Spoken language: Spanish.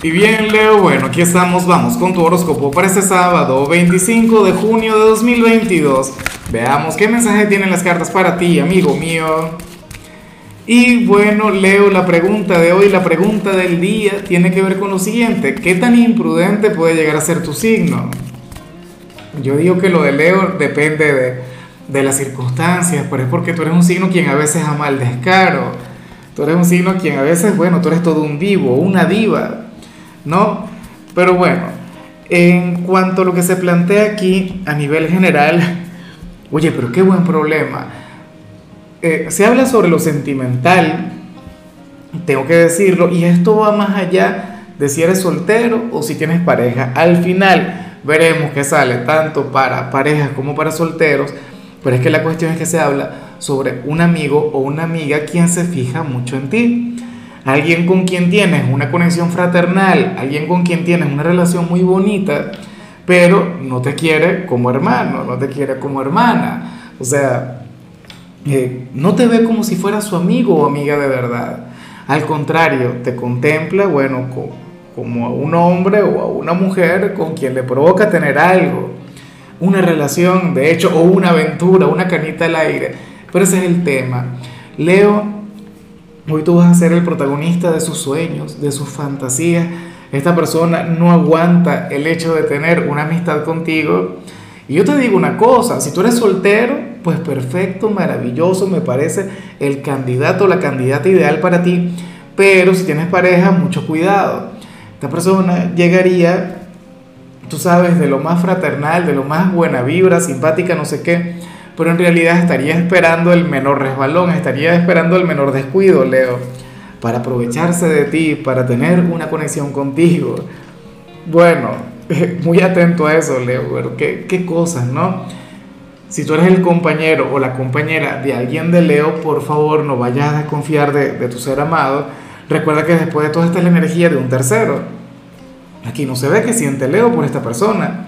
Y bien, Leo, bueno, aquí estamos, vamos con tu horóscopo para este sábado, 25 de junio de 2022. Veamos qué mensaje tienen las cartas para ti, amigo mío. Y bueno, Leo, la pregunta de hoy, la pregunta del día, tiene que ver con lo siguiente. ¿Qué tan imprudente puede llegar a ser tu signo? Yo digo que lo de Leo depende de, de las circunstancias, pero es porque tú eres un signo quien a veces ama el descaro. Tú eres un signo quien a veces, bueno, tú eres todo un vivo, una diva ¿no? Pero bueno, en cuanto a lo que se plantea aquí a nivel general, oye, pero qué buen problema. Eh, se habla sobre lo sentimental, tengo que decirlo, y esto va más allá de si eres soltero o si tienes pareja. Al final veremos que sale tanto para parejas como para solteros, pero es que la cuestión es que se habla sobre un amigo o una amiga quien se fija mucho en ti alguien con quien tienes una conexión fraternal, alguien con quien tienes una relación muy bonita, pero no te quiere como hermano, no te quiere como hermana. O sea, eh, no te ve como si fuera su amigo o amiga de verdad. Al contrario, te contempla, bueno, como a un hombre o a una mujer con quien le provoca tener algo, una relación, de hecho, o una aventura, una canita al aire. Pero ese es el tema. Leo Hoy tú vas a ser el protagonista de sus sueños, de sus fantasías. Esta persona no aguanta el hecho de tener una amistad contigo. Y yo te digo una cosa, si tú eres soltero, pues perfecto, maravilloso, me parece el candidato la candidata ideal para ti. Pero si tienes pareja, mucho cuidado. Esta persona llegaría, tú sabes, de lo más fraternal, de lo más buena vibra, simpática, no sé qué pero en realidad estaría esperando el menor resbalón, estaría esperando el menor descuido, Leo, para aprovecharse de ti, para tener una conexión contigo. Bueno, muy atento a eso, Leo, pero qué, qué cosas, ¿no? Si tú eres el compañero o la compañera de alguien de Leo, por favor no vayas a desconfiar de, tu ser amado. Recuerda que después de todo esta energía de un tercero. Aquí no se ve que siente Leo por esta persona.